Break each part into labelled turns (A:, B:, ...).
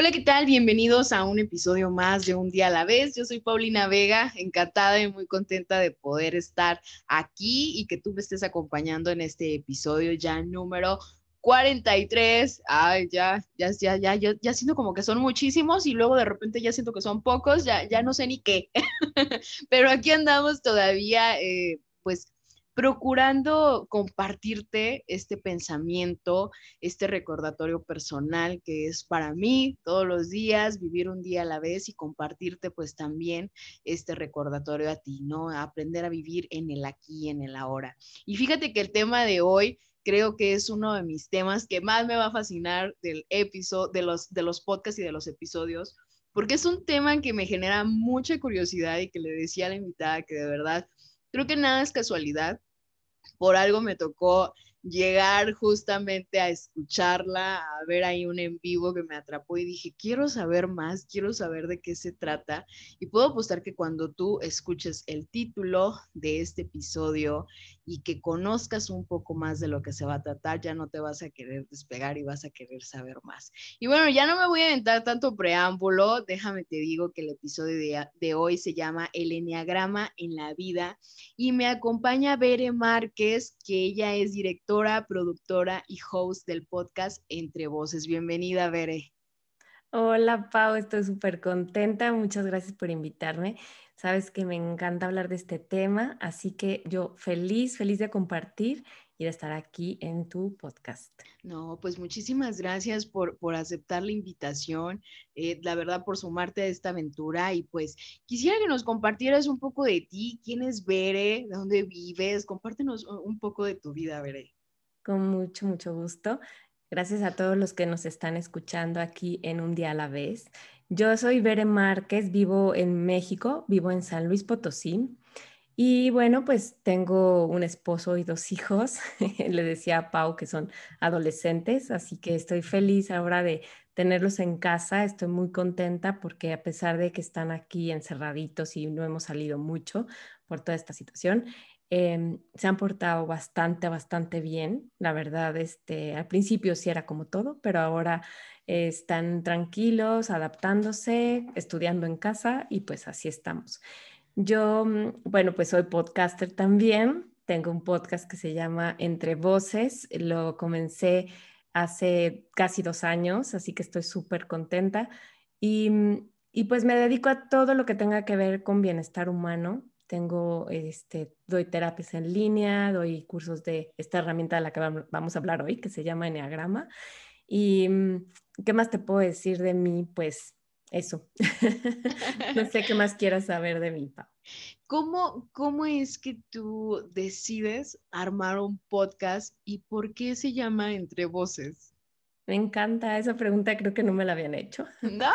A: Hola, ¿qué tal? Bienvenidos a un episodio más de Un día a la vez. Yo soy Paulina Vega, encantada y muy contenta de poder estar aquí y que tú me estés acompañando en este episodio ya número 43. Ay, ya, ya, ya, ya, ya, ya siento como que son muchísimos y luego de repente ya siento que son pocos, ya, ya no sé ni qué. Pero aquí andamos todavía, eh, pues procurando compartirte este pensamiento, este recordatorio personal que es para mí todos los días, vivir un día a la vez y compartirte pues también este recordatorio a ti, ¿no? aprender a vivir en el aquí en el ahora. Y fíjate que el tema de hoy creo que es uno de mis temas que más me va a fascinar del episodio, de los, de los podcasts y de los episodios, porque es un tema que me genera mucha curiosidad y que le decía a la invitada que de verdad creo que nada es casualidad por algo me tocó llegar justamente a escucharla, a ver ahí un en vivo que me atrapó y dije, quiero saber más, quiero saber de qué se trata. Y puedo apostar que cuando tú escuches el título de este episodio y que conozcas un poco más de lo que se va a tratar, ya no te vas a querer despegar y vas a querer saber más. Y bueno, ya no me voy a aventar tanto preámbulo, déjame te digo que el episodio de, de hoy se llama El Enneagrama en la Vida y me acompaña Bere Márquez, que ella es directora productora y host del podcast Entre Voces. Bienvenida, Bere.
B: Hola, Pau, estoy súper contenta. Muchas gracias por invitarme. Sabes que me encanta hablar de este tema, así que yo feliz, feliz de compartir y de estar aquí en tu podcast.
A: No, pues muchísimas gracias por, por aceptar la invitación, eh, la verdad por sumarte a esta aventura y pues quisiera que nos compartieras un poco de ti, quién es Bere, de dónde vives, compártenos un poco de tu vida, Bere.
B: Con mucho, mucho gusto. Gracias a todos los que nos están escuchando aquí en Un Día a la Vez. Yo soy Bere Márquez, vivo en México, vivo en San Luis Potosí. Y bueno, pues tengo un esposo y dos hijos. Le decía a Pau que son adolescentes, así que estoy feliz ahora de tenerlos en casa. Estoy muy contenta porque a pesar de que están aquí encerraditos y no hemos salido mucho por toda esta situación, Em, se han portado bastante, bastante bien. La verdad, este, al principio sí era como todo, pero ahora están tranquilos, adaptándose, estudiando en casa y pues así estamos. Yo, mm, bueno, pues soy podcaster también. Tengo un podcast que se llama Entre Voces. Lo comencé hace casi dos años, así que estoy súper contenta. Y, mm, y pues me dedico a todo lo que tenga que ver con bienestar humano, tengo, este, doy terapias en línea, doy cursos de esta herramienta de la que vamos a hablar hoy, que se llama Enneagrama. ¿Y mm, qué más te puedo decir de mí? Pues eso. no sé qué más quieras saber de mí, Pau.
A: ¿Cómo, ¿Cómo es que tú decides armar un podcast y por qué se llama Entre Voces?
B: Me encanta esa pregunta, creo que no me la habían hecho.
A: ¿No?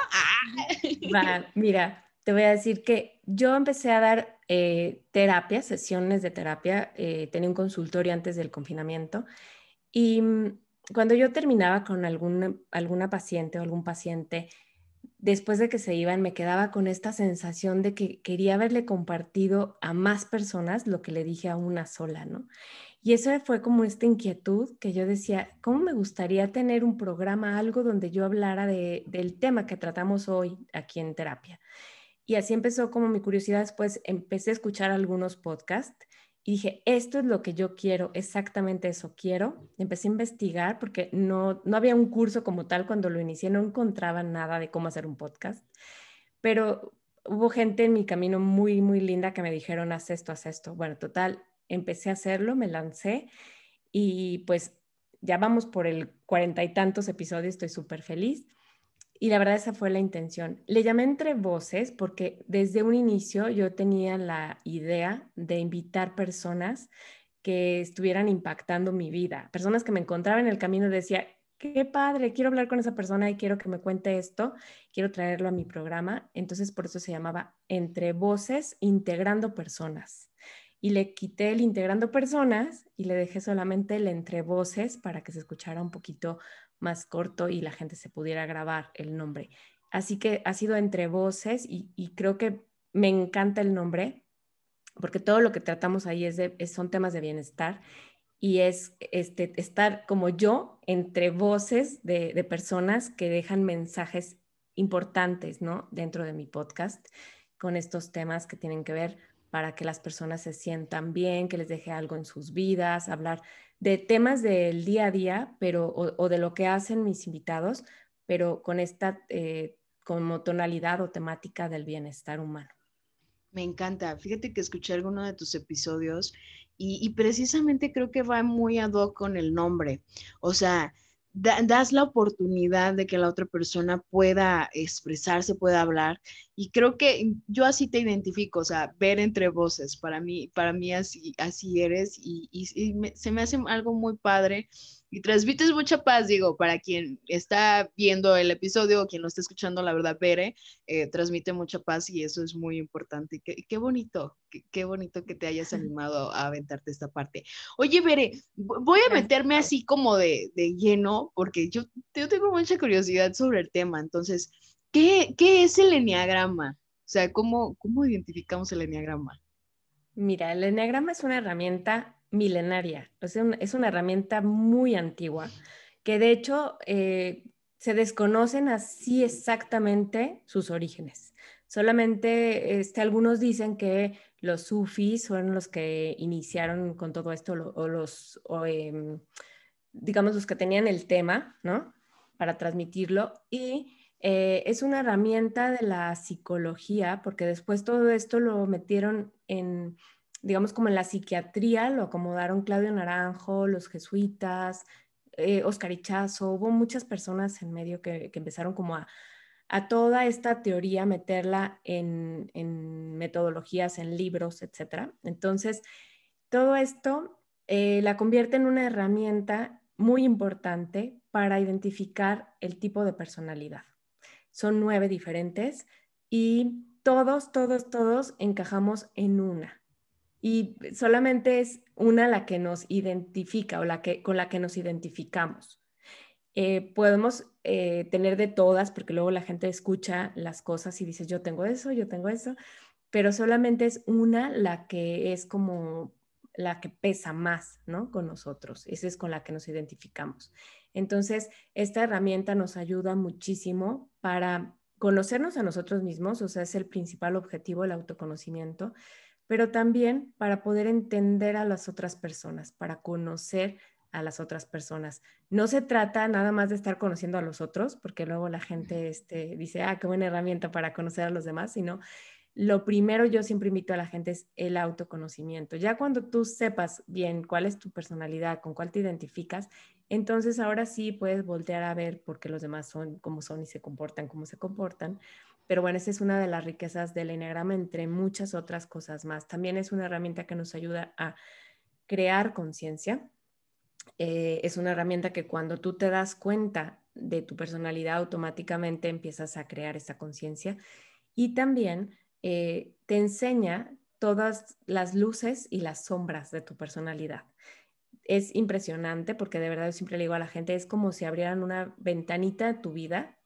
B: Va, mira, te voy a decir que yo empecé a dar eh, terapia, sesiones de terapia, eh, tenía un consultorio antes del confinamiento y mm, cuando yo terminaba con alguna, alguna paciente o algún paciente, después de que se iban, me quedaba con esta sensación de que quería haberle compartido a más personas lo que le dije a una sola, ¿no? Y eso fue como esta inquietud que yo decía, ¿cómo me gustaría tener un programa, algo donde yo hablara de, del tema que tratamos hoy aquí en terapia? Y así empezó como mi curiosidad. Después empecé a escuchar algunos podcasts y dije, esto es lo que yo quiero, exactamente eso quiero. Empecé a investigar porque no, no había un curso como tal cuando lo inicié, no encontraba nada de cómo hacer un podcast, pero hubo gente en mi camino muy, muy linda que me dijeron, haz esto, haz esto. Bueno, total, empecé a hacerlo, me lancé y pues ya vamos por el cuarenta y tantos episodios, estoy súper feliz. Y la verdad esa fue la intención. Le llamé entre voces porque desde un inicio yo tenía la idea de invitar personas que estuvieran impactando mi vida, personas que me encontraban en el camino y decía, qué padre, quiero hablar con esa persona y quiero que me cuente esto, quiero traerlo a mi programa. Entonces, por eso se llamaba Entre Voces, Integrando Personas. Y le quité el Integrando Personas y le dejé solamente el Entre Voces para que se escuchara un poquito más corto y la gente se pudiera grabar el nombre. Así que ha sido Entre Voces y, creo que me encanta el nombre porque todo lo que tratamos ahí es son temas de bienestar y es este, estar como yo entre voces de, personas que dejan mensajes importantes ¿no? dentro de mi podcast con estos temas que tienen que ver para que las personas se sientan bien, que les deje algo en sus vidas, hablar de temas del día a día, pero o, de lo que hacen mis invitados, pero con esta eh, como tonalidad o temática del bienestar humano.
A: Me encanta. Fíjate que escuché alguno de tus episodios y, precisamente creo que va muy ad hoc con el nombre. O sea, das la oportunidad de que la otra persona pueda expresarse, pueda hablar. Y creo que yo así te identifico, o sea, ver entre voces. Para mí, para mí así, así eres y, se me hace algo muy padre y transmites mucha paz, digo, para quien está viendo el episodio o quien lo está escuchando, la verdad, Bere, eh, transmite mucha paz y eso es muy importante. Qué, qué bonito, qué, bonito que te hayas animado a aventarte esta parte. Oye, Bere, voy a meterme así como de, de lleno, porque yo, yo, tengo mucha curiosidad sobre el tema. Entonces, ¿qué, qué es el enneagrama? O sea, ¿cómo, ¿cómo identificamos el enneagrama?
B: Mira, el enneagrama es una herramienta milenaria, o sea, es una herramienta muy antigua, que de hecho eh, se desconocen así exactamente sus orígenes. Solamente este, algunos dicen que los sufis fueron los que iniciaron con todo esto, o los, em, digamos, los que tenían el tema, ¿no? Para transmitirlo. Y eh, es una herramienta de la psicología, porque después todo esto lo metieron en digamos, como en la psiquiatría, lo acomodaron Claudio Naranjo, los jesuitas, eh, Oscar Ichazo, hubo muchas personas en medio que, empezaron como a, a, toda esta teoría meterla en, metodologías, en libros, etc. Entonces, todo esto eh, la convierte en una herramienta muy importante para identificar el tipo de personalidad. Son nueve diferentes y todos, todos, todos encajamos en una y solamente es una la que nos identifica o la que, con la que nos identificamos. Eh, podemos eh, tener de todas, porque luego la gente escucha las cosas y dice, yo tengo eso, yo tengo eso, pero solamente es una la que es como la que pesa más, ¿no? Con nosotros. Esa es con la que nos identificamos. Entonces, esta herramienta nos ayuda muchísimo para conocernos a nosotros mismos, o sea, es el principal objetivo, el autoconocimiento, pero también para poder entender a las otras personas, para conocer a las otras personas. No se trata nada más de estar conociendo a los otros, porque luego la gente este, dice, ah, qué buena herramienta para conocer a los demás, sino lo primero yo siempre invito a la gente es el autoconocimiento. Ya cuando tú sepas bien cuál es tu personalidad, con cuál te identificas, entonces ahora sí puedes voltear a ver por qué los demás son como son y se comportan como se comportan pero bueno, esa es una de las riquezas del Enneagrama, entre muchas otras cosas más. También es una herramienta que nos ayuda a crear conciencia. Eh, es una herramienta que cuando tú te das cuenta de tu personalidad, automáticamente empiezas a crear esa conciencia. Y también eh, te enseña todas las luces y las sombras de tu personalidad. Es impresionante porque de verdad yo siempre le digo a la gente, es como si abrieran una ventanita de tu vida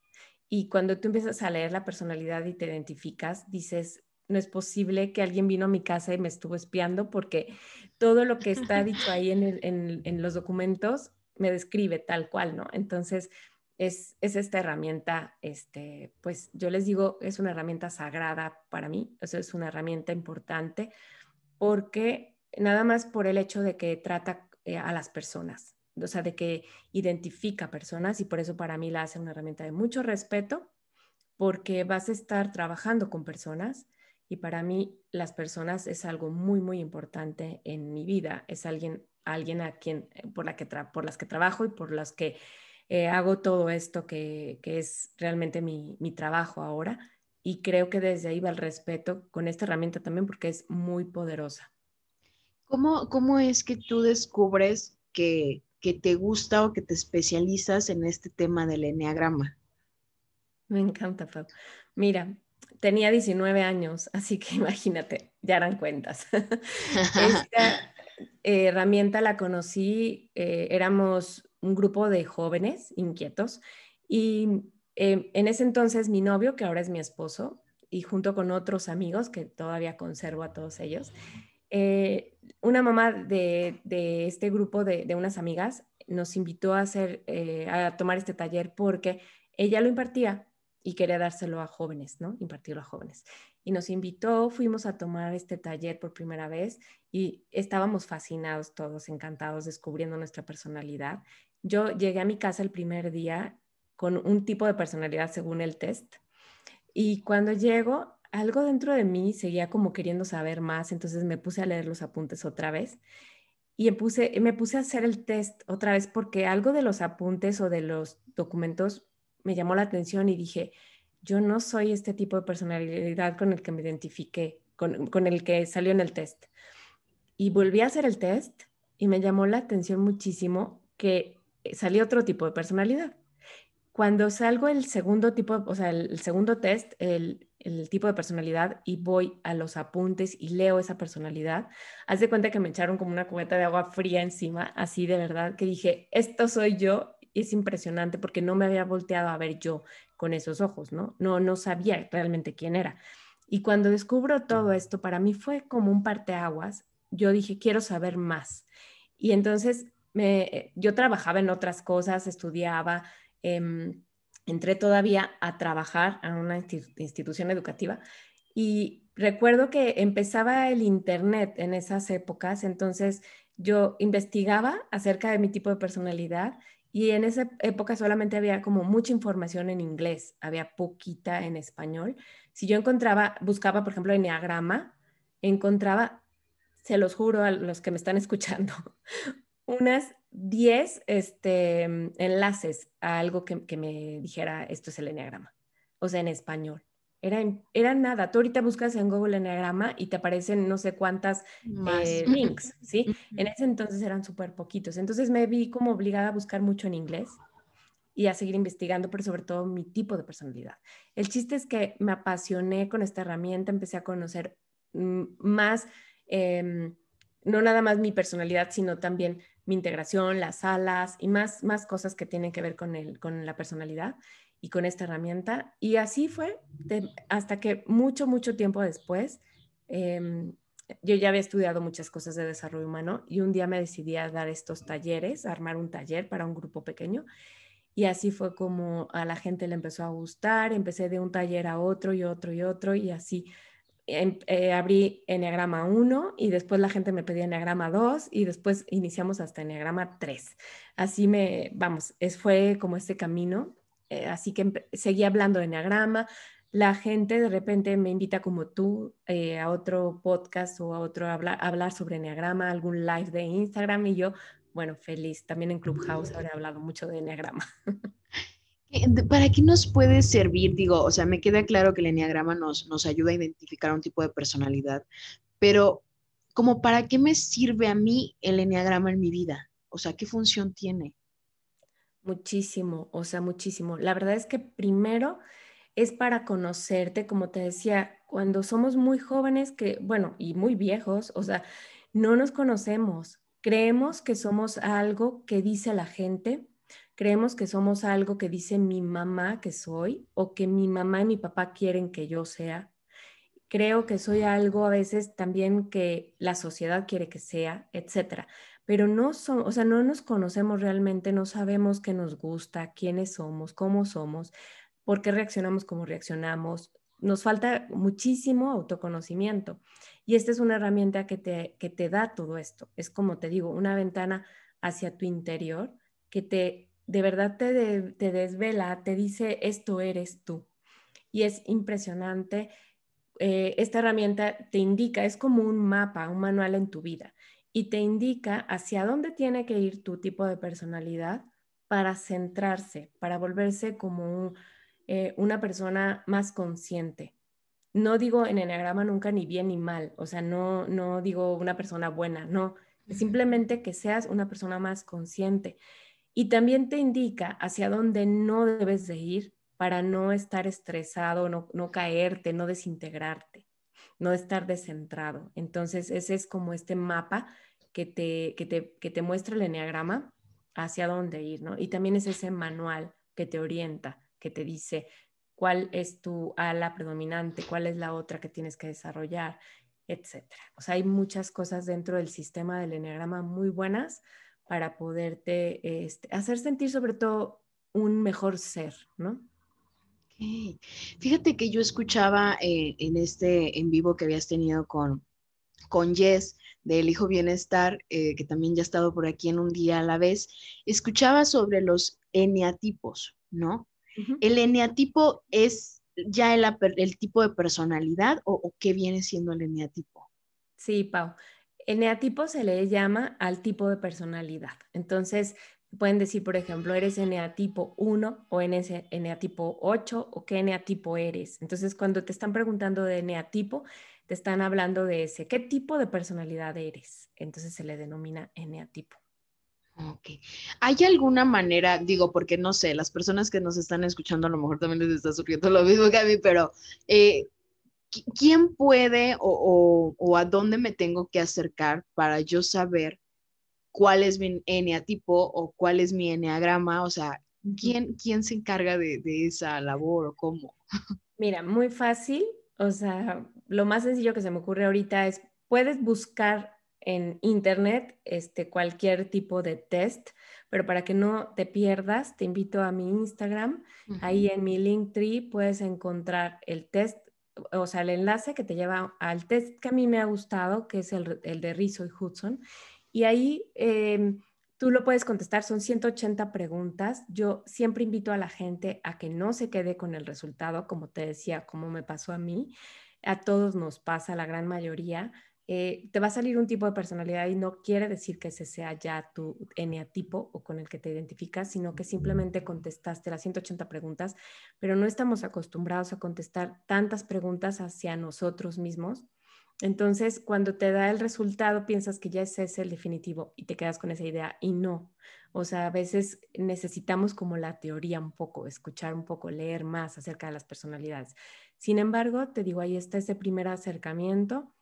B: y cuando tú empiezas a leer la personalidad y te identificas, dices, no es posible que alguien vino a mi casa y me estuvo espiando porque todo lo que está dicho ahí en, los documentos me describe tal cual, ¿no? Entonces, es, esta herramienta, este, pues yo les digo, es una herramienta sagrada para mí, eso es una herramienta importante porque nada más por el hecho de que trata eh, a las personas, o sea, de que identifica personas y por eso para mí la hace una herramienta de mucho respeto, porque vas a estar trabajando con personas y para mí las personas es algo muy, muy importante en mi vida, es alguien, alguien a quien, por, la que por las que trabajo y por las que eh, hago todo esto que, que es realmente mi, mi trabajo ahora. Y creo que desde ahí va el respeto con esta herramienta también porque es muy poderosa.
A: ¿Cómo, cómo es que tú descubres que que te gusta o que te especializas en este tema del enneagrama?
B: Me encanta, Pau. Mira, tenía 19 años, así que imagínate, ya eran cuentas. Esta herramienta la conocí, eh, éramos un grupo de jóvenes inquietos y eh, en ese entonces mi novio, que ahora es mi esposo, y junto con otros amigos que todavía conservo a todos ellos, eh, una mamá de, este grupo de, unas amigas nos invitó a, hacer, a tomar este taller porque ella lo impartía y quería dárselo a jóvenes, ¿no? Impartirlo a jóvenes. Y nos invitó, fuimos a tomar este taller por primera vez y estábamos fascinados todos, encantados, descubriendo nuestra personalidad. Yo llegué a mi casa el primer día con un tipo de personalidad según el test y cuando llego, algo dentro de mí seguía como queriendo saber más, entonces me puse a leer los apuntes otra vez y me puse, me puse a hacer el test otra vez porque algo de los apuntes o de los documentos me llamó la atención y dije, yo no soy este tipo de personalidad con el que me identifiqué, con, el que salió en el test. Y volví a hacer el test y me llamó la atención muchísimo que salió otro tipo de personalidad. Cuando salgo el segundo tipo, o sea, el, segundo test, el, el, tipo de personalidad, y voy a los apuntes y leo esa personalidad, haz de cuenta que me echaron como una cubeta de agua fría encima, así de verdad, que dije, esto soy yo es impresionante porque no me había volteado a ver yo con esos ojos, ¿no? No, no sabía realmente quién era. Y cuando descubro todo esto, para mí fue como un parteaguas. Yo dije, quiero saber más. Y entonces me, yo trabajaba en otras cosas, estudiaba, em, entré todavía a trabajar a una institución educativa y recuerdo que empezaba el Internet en esas épocas, entonces yo investigaba acerca de mi tipo de personalidad y en esa época solamente había como mucha información en inglés, había poquita en español. Si yo encontraba, buscaba, por ejemplo, Enneagrama, encontraba, se los juro a los que me están escuchando, unas 10 este, enlaces a algo que, que me dijera esto es el Enneagrama, o sea, en español. Era, era nada. Tú ahorita buscas en Google Enneagrama y te aparecen no sé cuántas eh, links, ¿sí? En ese entonces eran súper poquitos. Entonces me vi como obligada a buscar mucho en inglés y a seguir investigando, pero sobre todo mi tipo de personalidad. El chiste es que me apasioné con esta herramienta, empecé a conocer mm, más, em, no nada más mi personalidad, sino también mi integración, las alas y más, más cosas que tienen que ver con, el, con la personalidad y con esta herramienta. Y así fue hasta que mucho, mucho tiempo después, em, yo ya había estudiado muchas cosas de desarrollo humano y un día me decidí a dar estos talleres, a armar un taller para un grupo pequeño. Y así fue como a la gente le empezó a gustar, empecé de un taller a otro y otro y otro y así em, eh, abrí Enneagrama 1 y después la gente me pedía Enneagrama 2 y después iniciamos hasta Enneagrama 3. Así me, vamos, es, fue como este camino eh, así que seguí hablando de Enneagrama. La gente de repente me invita como tú eh, a otro podcast o a otro hablar, sobre Enneagrama, algún live de Instagram y yo, bueno, feliz. También en Clubhouse he hablado mucho de Enneagrama.
A: ¿Para qué nos puede servir? Digo, o sea, me queda claro que el Enneagrama nos, nos ayuda a identificar un tipo de personalidad, pero como para qué me sirve a mí el Enneagrama en mi vida? O sea, ¿qué función tiene?
B: Muchísimo, o sea, muchísimo. La verdad es que primero es para conocerte, como te decía, cuando somos muy jóvenes, que, bueno, y muy viejos, o sea, no nos conocemos. Creemos que somos algo que dice la gente, creemos que somos algo que dice mi mamá que soy o que mi mamá y mi papá quieren que yo sea. Creo que soy algo a veces también que la sociedad quiere que sea, etcétera pero no son, o sea, no nos conocemos realmente, no sabemos qué nos gusta, quiénes somos, cómo somos, por qué reaccionamos como reaccionamos. Nos falta muchísimo autoconocimiento y esta es una herramienta que te, que te da todo esto. Es como te digo, una ventana hacia tu interior que te de verdad te, te desvela, te dice esto eres tú. Y es impresionante. Eh, esta herramienta te indica, es como un mapa, un manual en tu vida y te indica hacia dónde tiene que ir tu tipo de personalidad para centrarse, para volverse como eh, una persona más consciente. No digo en enneagrama nunca ni bien ni mal, o sea, no, no digo una persona buena, no, Simplemente que seas una persona más consciente. Y también te indica hacia dónde no debes de ir para no estar estresado, no, no caerte, no desintegrarte, no estar descentrado. Entonces, ese es como este mapa que te, que te, que te muestra el enneagrama hacia dónde ir, ¿no? Y también es ese manual que te orienta, que te dice cuál es tu ala predominante, cuál es la otra que tienes que desarrollar, etcétera. O sea, hay muchas cosas dentro del sistema del enneagrama muy buenas para poderte este, hacer sentir sobre todo un mejor ser, ¿no?
A: Fíjate que yo escuchaba eh, en este en vivo que habías tenido con, con Jess del Hijo Bienestar, eh, que también ya ha estado por aquí en un día a la vez, escuchaba sobre los eneatipos, ¿no? ¿El eneatipo es ya el, el tipo de personalidad o, o, qué viene siendo el eneatipo?
B: Sí, Pau. Eneatipo se le llama al tipo de personalidad. Entonces, pueden decir, por ejemplo, eres eneatipo 1 o eneatipo 8 o qué eneatipo eres. Entonces, cuando te están preguntando de eneatipo, te están hablando de ese, ¿qué tipo de personalidad eres? Entonces se le denomina eneatipo.
A: Ok. ¿Hay alguna manera, digo, porque no sé, las personas que nos están escuchando a lo mejor también les está surgiendo lo mismo que a mí, pero eh, ¿quién puede o, o, a dónde me tengo que acercar para yo saber cuál es mi eneatipo o cuál es mi eneagrama? O sea, ¿quién, quién se encarga de, de esa labor o cómo?
B: Mira, muy fácil. O sea, lo más sencillo que se me ocurre ahorita es, puedes buscar en internet este, cualquier tipo de test, pero para que no te pierdas, te invito a mi Instagram. Ahí en mi Linktree puedes encontrar el test, o sea, el enlace que te lleva al test que a mí me ha gustado, que es el, de Rizzo y Hudson. Y ahí em, tú lo puedes contestar, son 180 preguntas. Yo siempre invito a la gente a que no se quede con el resultado, como te decía, como me pasó a mí. A todos nos pasa, la gran mayoría eh, te va a salir un tipo de personalidad y no quiere decir que ese sea ya tu eneatipo o con el que te identificas, sino que simplemente contestaste las 180 preguntas, pero no estamos acostumbrados a contestar tantas preguntas hacia nosotros mismos. Entonces, cuando te da el resultado, piensas que ya ese es el definitivo y te quedas con esa idea y no. O sea, a veces necesitamos como la teoría un poco, escuchar un poco, leer más acerca de las personalidades. Sin embargo, te digo, ahí está ese primer acercamiento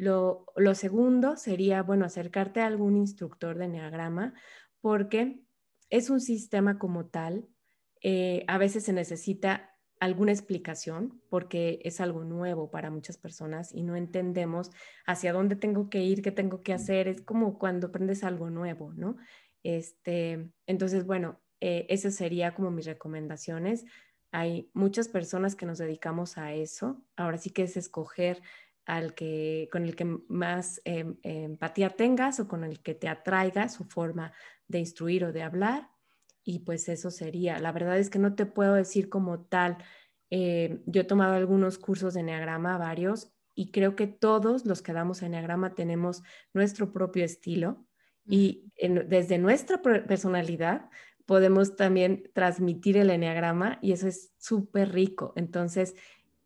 B: lo, segundo sería, bueno, acercarte a algún instructor de Enneagrama porque es un sistema como tal. Eh, a veces se necesita alguna explicación porque es algo nuevo para muchas personas y no entendemos hacia dónde tengo que ir, qué tengo que hacer. Es como cuando aprendes algo nuevo, ¿no? Este, entonces, bueno, eh, esas serían como mis recomendaciones. Hay muchas personas que nos dedicamos a eso. Ahora sí que es escoger al que, con el que más em, empatía tengas o con el que te atraiga su forma de instruir o de hablar. Y pues eso sería. La verdad es que no te puedo decir como tal. Eh, yo he tomado algunos cursos de Enneagrama, varios, y creo que todos los que damos Enneagrama tenemos nuestro propio estilo y desde nuestra personalidad podemos también transmitir el Enneagrama y eso es súper rico. Entonces,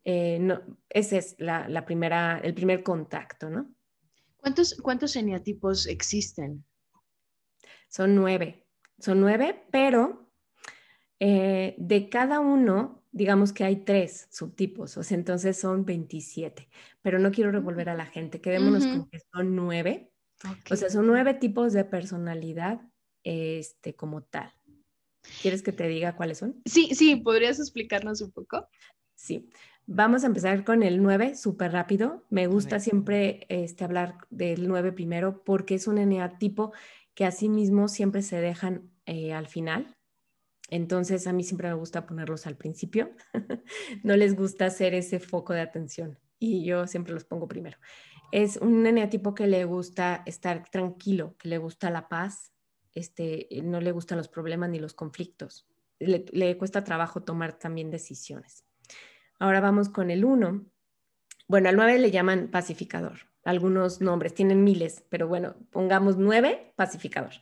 B: eh, no, ese es la, primera, el primer contacto, ¿no?
A: ¿Cuántos, cuántos eneatipos existen?
B: Son nueve, son nueve, pero eh, de cada uno, digamos que hay tres subtipos, o sea, entonces son 27, pero no quiero revolver a la gente, quedémonos con que son nueve, o sea, son nueve tipos de personalidad este, como tal. ¿Quieres que te diga cuáles son?
A: Sí, sí, ¿podrías explicarnos un poco?
B: Sí, Vamos a empezar con el 9, súper rápido. Me gusta siempre este, hablar del 9 primero porque es un eneatipo que asimismo siempre se dejan eh, al final. Entonces a mí siempre me gusta ponerlos al principio. no les gusta hacer ese foco de atención y yo siempre los pongo primero. Es un eneatipo que le gusta estar tranquilo, que le gusta la paz, este, no le gustan los problemas ni los conflictos. le cuesta trabajo tomar también decisiones. Ahora vamos con el 1. Bueno, al 9 le llaman pacificador. Algunos nombres, tienen miles, pero bueno, pongamos 9, pacificador.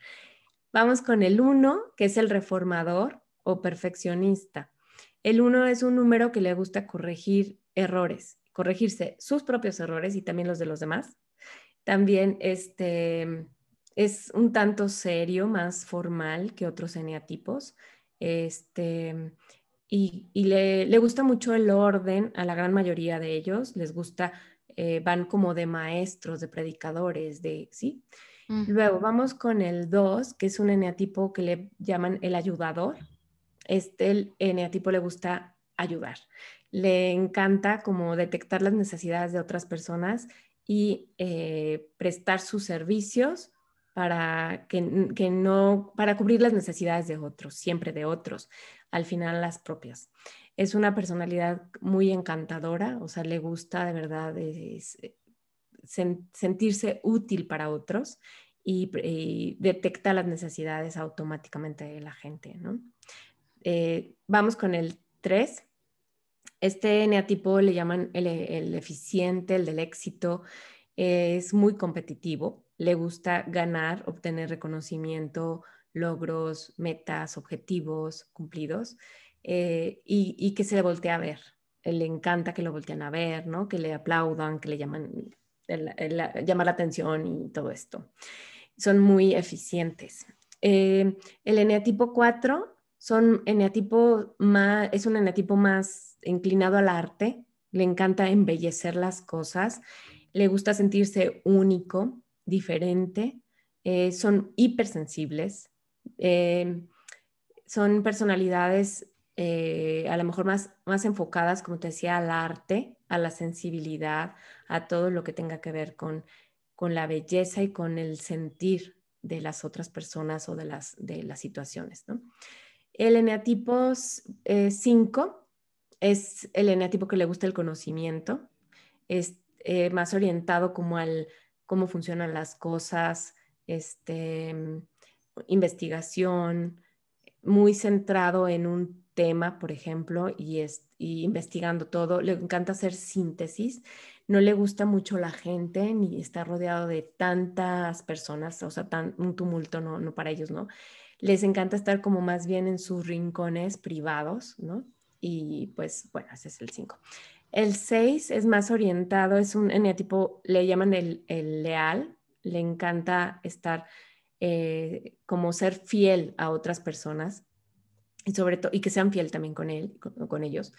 B: Vamos con el 1, que es el reformador o perfeccionista. El 1 es un número que le gusta corregir errores, corregirse sus propios errores y también los de los demás. También este, es un tanto serio, más formal que otros eneatipos. Este, y, le, gusta mucho el orden a la gran mayoría de ellos. Les gusta, eh, van como de maestros, de predicadores, de, ¿sí? Luego vamos con el 2, que es un eneatipo que le llaman el ayudador. Este el eneatipo le gusta ayudar. Le encanta como detectar las necesidades de otras personas y eh, prestar sus servicios para que, no, para cubrir las necesidades de otros, siempre de otros, al final las propias. Es una personalidad muy encantadora, o sea, le gusta de verdad sentirse útil para otros y, detecta las necesidades automáticamente de la gente, ¿no? Eh, vamos con el 3. Este eneatipo le llaman el eficiente, el del éxito, es muy competitivo, le gusta ganar, obtener reconocimiento, logros, metas, objetivos cumplidos eh, y, que se le voltee a ver. Le encanta que lo volteen a ver, ¿no? que le aplaudan, que le llaman, llamar la atención y todo esto. Son muy eficientes. Eh, el eneatipo 4 son eneatipo más, es un eneatipo más inclinado al arte, le encanta embellecer las cosas le gusta sentirse único, diferente, eh, son hipersensibles, eh, son personalidades eh, a lo mejor más, más enfocadas, como te decía, al arte, a la sensibilidad, a todo lo que tenga que ver con, con la belleza y con el sentir de las otras personas o de las, de las situaciones. El eneatipo 5 es el eneatipo que le gusta el conocimiento, es eh, más orientado como al cómo funcionan las cosas, este, investigación, muy centrado en un tema, por ejemplo, y, es, investigando todo. Le encanta hacer síntesis. No le gusta mucho la gente ni está rodeado de tantas personas, o sea, tan, un tumulto no, no para ellos, ¿no? Les encanta estar como más bien en sus rincones privados, ¿no? Y pues, bueno, ese es el 5. El 6 es más orientado, es un eneatipo, le llaman el, leal, le encanta estar eh, como ser fiel a otras personas y sobre todo, y que sean fiel también con él, con, ellos.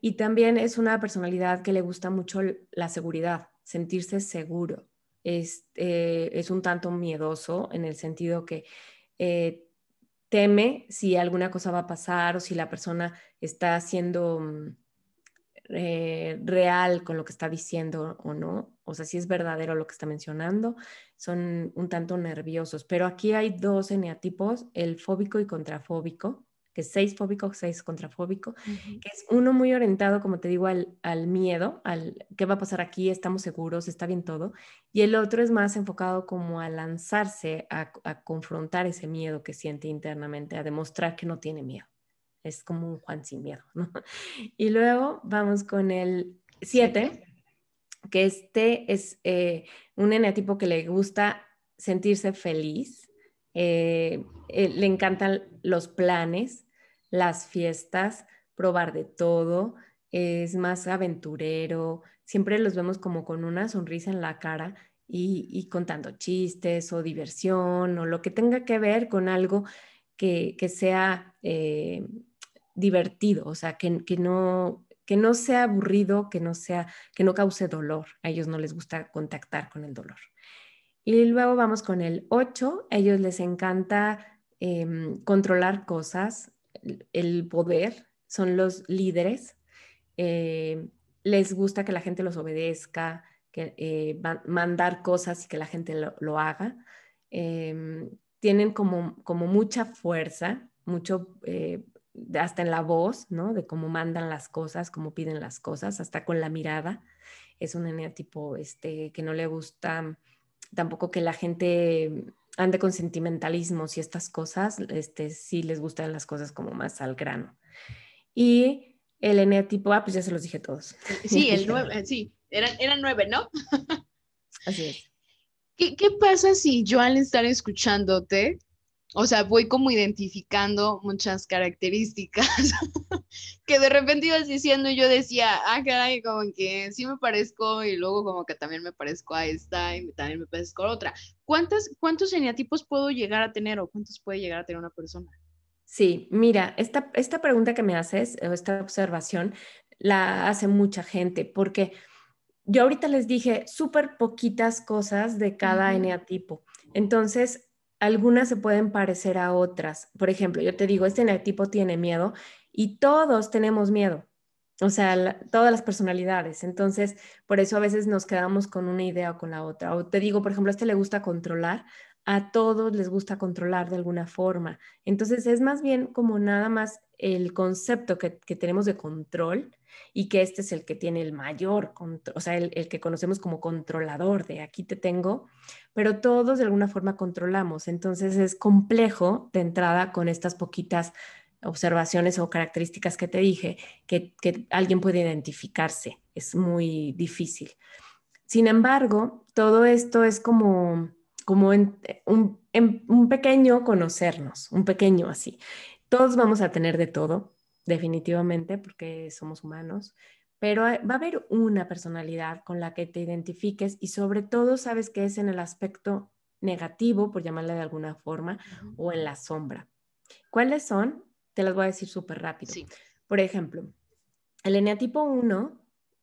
B: Y también es una personalidad que le gusta mucho la seguridad, sentirse seguro. Es, eh, es un tanto miedoso en el sentido que eh, teme si alguna cosa va a pasar o si la persona está haciendo mm, real con lo que está diciendo o no, o sea, si es verdadero lo que está mencionando, son un tanto nerviosos. Pero aquí hay dos eneatipos, el fóbico y contrafóbico, que es seis fóbico, seis contrafóbico, que es uno muy orientado, como te digo, al, al, miedo, al qué va a pasar aquí, estamos seguros, está bien todo, y el otro es más enfocado como a lanzarse, a, a confrontar ese miedo que siente internamente, a demostrar que no tiene miedo es como un Juan sin miedo, ¿no? Y luego vamos con el 7, que este es eh, un eneatipo que le gusta sentirse feliz, eh, eh, le encantan los planes, las fiestas, probar de todo, es más aventurero, siempre los vemos como con una sonrisa en la cara y, contando chistes o diversión o lo que tenga que ver con algo que, sea divertido, o sea, que, que, no, que no sea aburrido, que no, sea, que no cause dolor. A ellos no les gusta contactar con el dolor. Y luego vamos con el 8. A ellos les encanta em, controlar cosas, el poder, son los líderes. Eh, les gusta que la gente los obedezca, que eh, mandar cosas y que la gente lo, haga. Em, tienen como, como mucha fuerza, mucho eh, hasta en la voz, ¿no? De cómo mandan las cosas, cómo piden las cosas, hasta con la mirada. Es un eneatipo este, que no le gusta tampoco que la gente ande con sentimentalismos y estas cosas, este, sí les gustan las cosas como más al grano. Y el eneatipo, ah, pues ya se los dije todos.
A: Sí, el nueve, sí, eran, eran nueve, ¿no?
B: Así es.
A: ¿Qué, ¿Qué, pasa si yo al estar escuchándote O sea, voy como identificando muchas características que de repente ibas diciendo y yo decía, ah, caray, como que sí me parezco y luego como que también me parezco a esta y también me parezco a otra. ¿Cuántos, cuántos eneatipos puedo llegar a tener o cuántos puede llegar a tener una persona?
B: Sí, mira, esta, esta pregunta que me haces, o esta observación, la hace mucha gente, porque yo ahorita les dije súper poquitas cosas de cada eneatipo. Entonces, algunas se pueden parecer a otras. Por ejemplo, yo te digo, este eneatipo tiene miedo y todos tenemos miedo. O sea, todas las personalidades. Entonces, por eso a veces nos quedamos con una idea o con la otra. O te digo, por ejemplo, a este le gusta controlar, a todos les gusta controlar de alguna forma. Entonces, es más bien como nada más el concepto que, tenemos de control y que este es el que tiene el mayor, o sea, el, que conocemos como controlador de aquí te tengo, pero todos de alguna forma controlamos. Entonces es complejo de entrada con estas poquitas observaciones o características que te dije, que, alguien puede identificarse. Es muy difícil. Sin embargo, todo esto es como, como en, un, en un pequeño conocernos, un pequeño así. Todos vamos a tener de todo, definitivamente, porque somos humanos, pero va a haber una personalidad con la que te identifiques y sobre todo sabes que es en el aspecto negativo, por llamarle de alguna forma, o en la sombra. ¿Cuáles son? Te las voy a decir súper rápido. Por ejemplo, el eneatipo 1,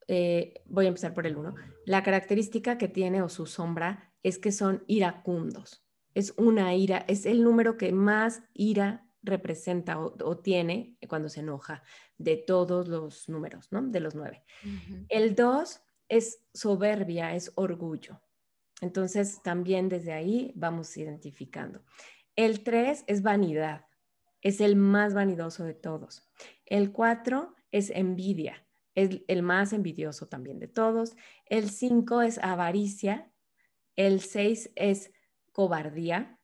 B: eh, voy a empezar por el 1, la característica que tiene o su sombra es que son iracundos. Es una ira, es el número que más ira representa o, tiene cuando se enoja de todos los números, ¿no? De los nueve. El dos es soberbia, es orgullo. Entonces, también desde ahí vamos identificando. El tres es vanidad, es el más vanidoso de todos. El cuatro es envidia, es el más envidioso también de todos. El cinco es avaricia. El seis es cobardía.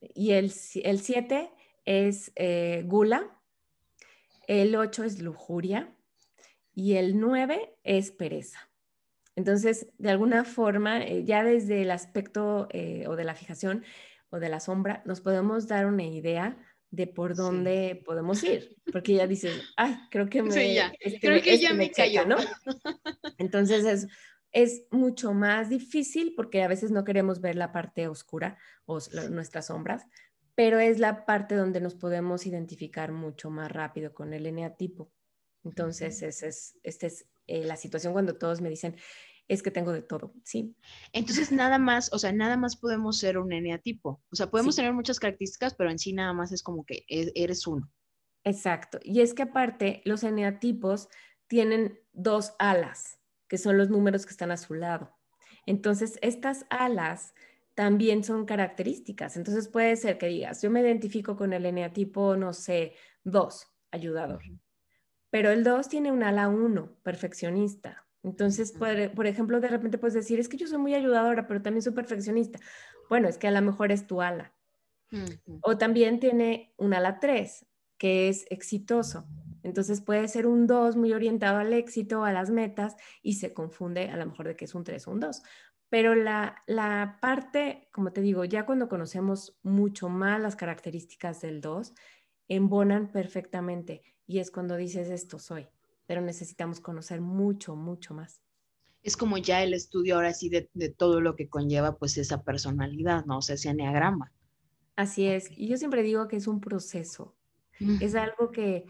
B: Y el, el siete es eh, gula, el 8 es lujuria y el 9 es pereza. Entonces, de alguna forma, eh, ya desde el aspecto eh, o de la fijación o de la sombra, nos podemos dar una idea de por dónde podemos ir, porque ya dices, ay, creo que me,
A: sí, ya. Este creo que ya
B: este
A: me, cayó,
B: ¿no? Entonces es, es mucho más difícil porque a veces no queremos ver la parte oscura o nuestras sombras, pero es la parte donde nos podemos identificar mucho más rápido con el eneatipo. Entonces, esa es, esta es eh, la situación cuando todos me dicen, es que tengo de todo, ¿sí?
A: Entonces, nada más, o sea, nada más podemos ser un eneatipo. O sea, podemos tener muchas características, pero en sí nada más es como que e, eres uno.
B: Exacto. Y es que aparte, los eneatipos tienen dos alas, que son los números que están a su lado. Entonces, estas alas también son características. Entonces puede ser que digas, yo me identifico con el eneatipo, no sé, 2, ayudador. Pero el 2 tiene un ala 1, perfeccionista. Entonces, por, ejemplo, de repente puedes decir, es que yo soy muy ayudadora, pero también soy perfeccionista. Bueno, es que a lo mejor es tu ala. O también tiene un ala 3, que es exitoso. Entonces puede ser un 2 muy orientado al éxito, a las metas, y se confunde a lo mejor de que es un 3 o un 2. Pero la, la parte, como te digo, ya cuando conocemos mucho más las características del 2, embonan perfectamente y es cuando dices esto soy, pero necesitamos conocer mucho, mucho más.
A: Es como ya el estudio ahora sí de, de todo lo que conlleva pues esa personalidad, ¿no? O sea, ese enneagrama.
B: Así es. Y yo siempre digo que es un proceso. Es algo que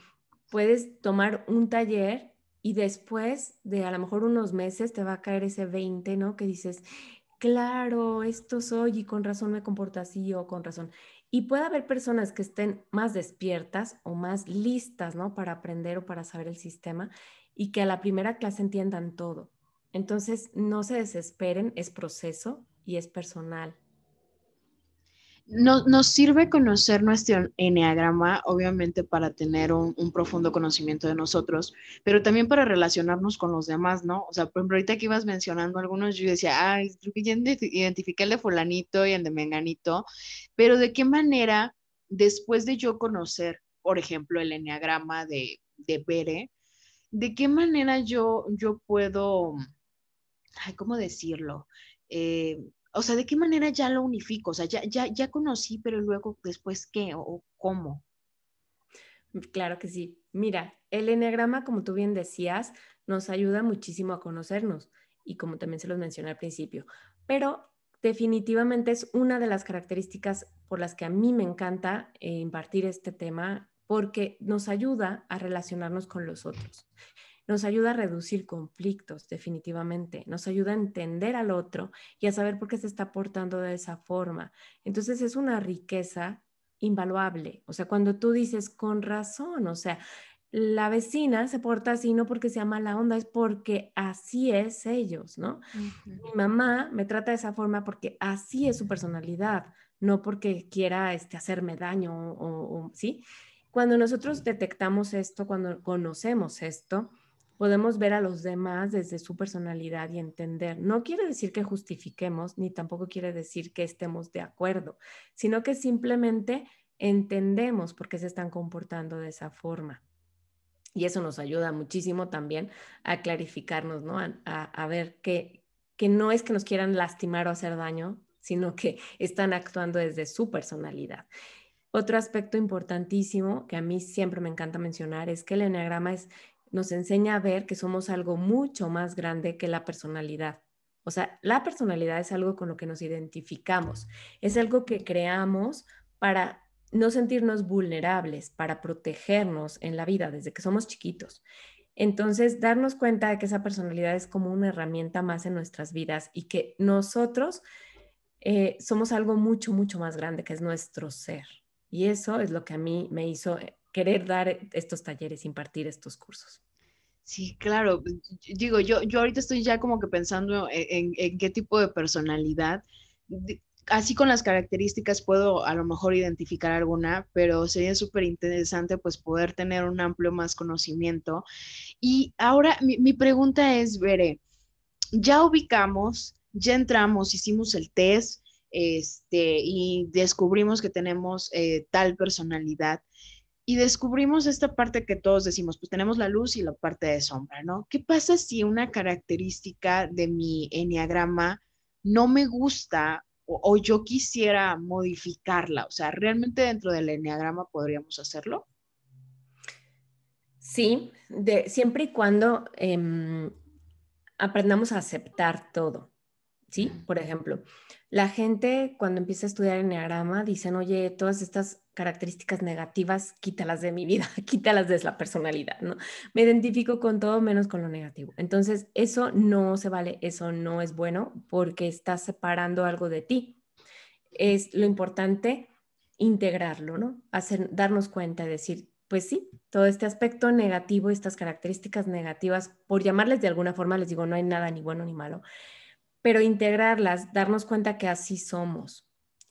B: puedes tomar un taller y después de a lo mejor unos meses te va a caer ese 20, ¿no? Que dices, claro, esto soy y con razón me comporto así o con razón. Y puede haber personas que estén más despiertas o más listas, ¿no? Para aprender o para saber el sistema y que a la primera clase entiendan todo. Entonces, no se desesperen, es proceso y es personal
A: nos sirve conocer nuestro enneagrama, obviamente para tener un, profundo conocimiento de nosotros, pero también para relacionarnos con los demás, ¿no? O sea, por ejemplo, ahorita que ibas mencionando algunos, yo decía, ay, creo que ya identifiqué el de fulanito y el de menganito, pero ¿de qué manera, después de yo conocer, por ejemplo, el enneagrama de, de Bere, de qué manera yo, yo puedo, ay, ¿cómo decirlo? Eh, o sea, ¿de qué manera ya lo unifico? O sea, ya, ya, ya conocí, pero luego después qué o, cómo.
B: Claro que sí. Mira, el enneagrama, como tú bien decías, nos ayuda muchísimo a conocernos y como también se los mencioné al principio, pero definitivamente es una de las características por las que a mí me encanta eh, impartir este tema porque nos ayuda a relacionarnos con los otros nos ayuda a reducir conflictos, definitivamente, nos ayuda a entender al otro y a saber por qué se está portando de esa forma. Entonces es una riqueza invaluable. O sea, cuando tú dices con razón, o sea, la vecina se porta así no porque sea mala onda, es porque así es ellos, ¿no? Mi mamá me trata de esa forma porque así es su personalidad, no porque quiera este, hacerme daño o, ¿sí? Cuando nosotros detectamos esto, cuando conocemos esto, podemos ver a los demás desde su personalidad y entender. No quiere decir que justifiquemos, ni tampoco quiere decir que estemos de acuerdo, sino que simplemente entendemos por qué se están comportando de esa forma. Y eso nos ayuda muchísimo también a clarificarnos, ¿no? A, ver que, que no es que nos quieran lastimar o hacer daño, sino que están actuando desde su personalidad. Otro aspecto importantísimo que a mí siempre me encanta mencionar es que el enneagrama es nos enseña a ver que somos algo mucho más grande que la personalidad. O sea, la personalidad es algo con lo que nos identificamos, es algo que creamos para no sentirnos vulnerables, para protegernos en la vida desde que somos chiquitos. Entonces, darnos cuenta de que esa personalidad es como una herramienta más en nuestras vidas y que nosotros eh, somos algo mucho, mucho más grande que es nuestro ser. Y eso es lo que a mí me hizo eh, querer dar estos talleres, impartir estos cursos.
A: Sí, claro. Digo, yo, yo ahorita estoy ya como que pensando en, qué tipo de personalidad. Así con las características puedo a lo mejor identificar alguna, pero sería súper interesante pues poder tener un amplio más conocimiento. Y ahora mi, mi pregunta es, Veré, ya ubicamos, ya entramos, hicimos el test este, y descubrimos que tenemos eh, tal personalidad y descubrimos esta parte que todos decimos, pues tenemos la luz y la parte de sombra, ¿no? ¿Qué pasa si una característica de mi enneagrama no me gusta o, yo quisiera modificarla? O sea, ¿realmente dentro del enneagrama podríamos hacerlo?
B: Sí, de, siempre y cuando em, aprendamos a aceptar todo, ¿sí? Por ejemplo, la gente cuando empieza a estudiar enneagrama dicen, oye, todas estas características negativas, quítalas de mi vida, quítalas de la personalidad, ¿no? Me identifico con todo menos con lo negativo. Entonces, eso no se vale, eso no es bueno porque estás separando algo de ti. Es lo importante integrarlo, ¿no? Hacer, darnos cuenta decir, pues sí, todo este aspecto negativo, estas características negativas, por llamarles de alguna forma, les digo, no hay nada ni bueno ni malo, pero integrarlas, darnos cuenta que así somos,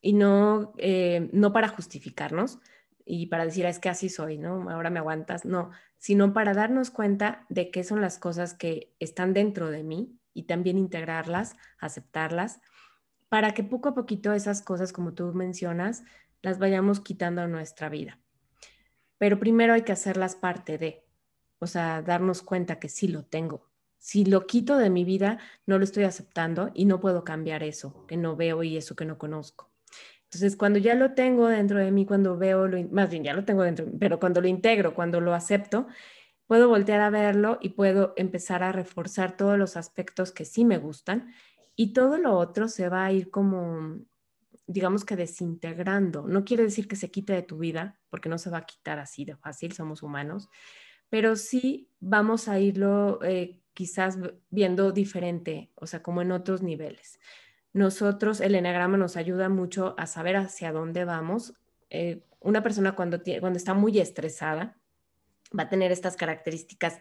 B: y no, eh, no para justificarnos y para decir, ah, es que así soy, ¿no? Ahora me aguantas, no, sino para darnos cuenta de qué son las cosas que están dentro de mí y también integrarlas, aceptarlas, para que poco a poquito esas cosas, como tú mencionas, las vayamos quitando a nuestra vida. Pero primero hay que hacerlas parte de, o sea, darnos cuenta que sí lo tengo. Si lo quito de mi vida, no lo estoy aceptando y no puedo cambiar eso que no veo y eso que no conozco. Entonces, cuando ya lo tengo dentro de mí, cuando veo, lo, más bien ya lo tengo dentro, pero cuando lo integro, cuando lo acepto, puedo voltear a verlo y puedo empezar a reforzar todos los aspectos que sí me gustan y todo lo otro se va a ir como, digamos que desintegrando. No quiere decir que se quite de tu vida, porque no se va a quitar así de fácil, somos humanos, pero sí vamos a irlo eh, quizás viendo diferente, o sea, como en otros niveles nosotros, el enagrama nos ayuda mucho a saber hacia dónde vamos. Eh, una persona cuando, cuando está muy estresada va a tener estas características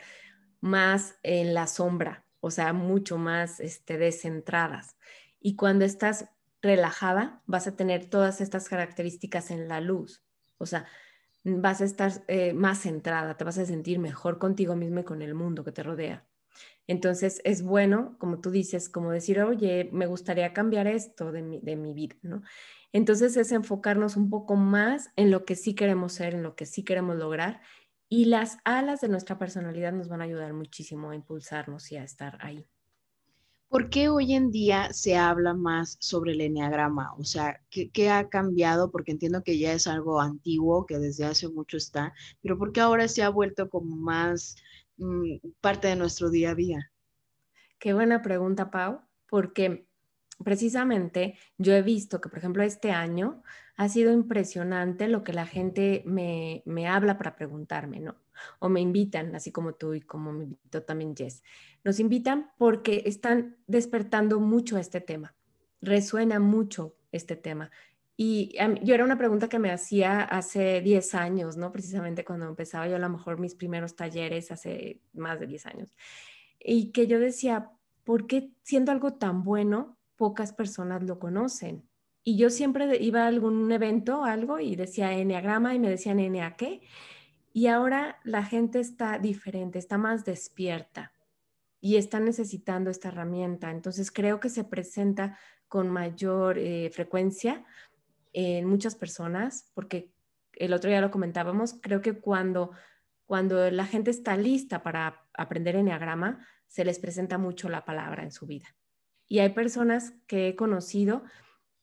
B: más en la sombra, o sea, mucho más este, descentradas. Y cuando estás relajada, vas a tener todas estas características en la luz. O sea, vas a estar eh, más centrada, te vas a sentir mejor contigo mismo y con el mundo que te rodea. Entonces es bueno, como tú dices, como decir, oye, me gustaría cambiar esto de mi, de mi vida, ¿no? Entonces es enfocarnos un poco más en lo que sí queremos ser, en lo que sí queremos lograr y las alas de nuestra personalidad nos van a ayudar muchísimo a impulsarnos y a estar ahí.
A: ¿Por qué hoy en día se habla más sobre el enneagrama? O sea, ¿qué, ha cambiado? Porque entiendo que ya es algo antiguo, que desde hace mucho está, pero ¿por qué ahora se ha vuelto como más parte de nuestro día a día?
B: Qué buena pregunta, Pau, porque precisamente yo he visto que, por ejemplo, este año ha sido impresionante lo que la gente me, me, habla para preguntarme, ¿no? O me invitan, así como tú y como me invitó también Jess. Nos invitan porque están despertando mucho este tema, resuena mucho este tema. Y yo era una pregunta que me hacía hace 10 años, ¿no? Precisamente cuando empezaba yo a lo mejor mis primeros talleres hace más de 10 años. Y que yo decía, ¿por qué siendo algo tan bueno, pocas personas lo conocen? Y yo siempre iba a algún evento, algo, y decía Enneagrama y me decían Ennea qué. Y ahora la gente está diferente, está más despierta y está necesitando esta herramienta. Entonces creo que se presenta con mayor eh, frecuencia en muchas personas, porque el otro día lo comentábamos, creo que cuando, cuando la gente está lista para aprender Enneagrama, se les presenta mucho la palabra en su vida. Y hay personas que he conocido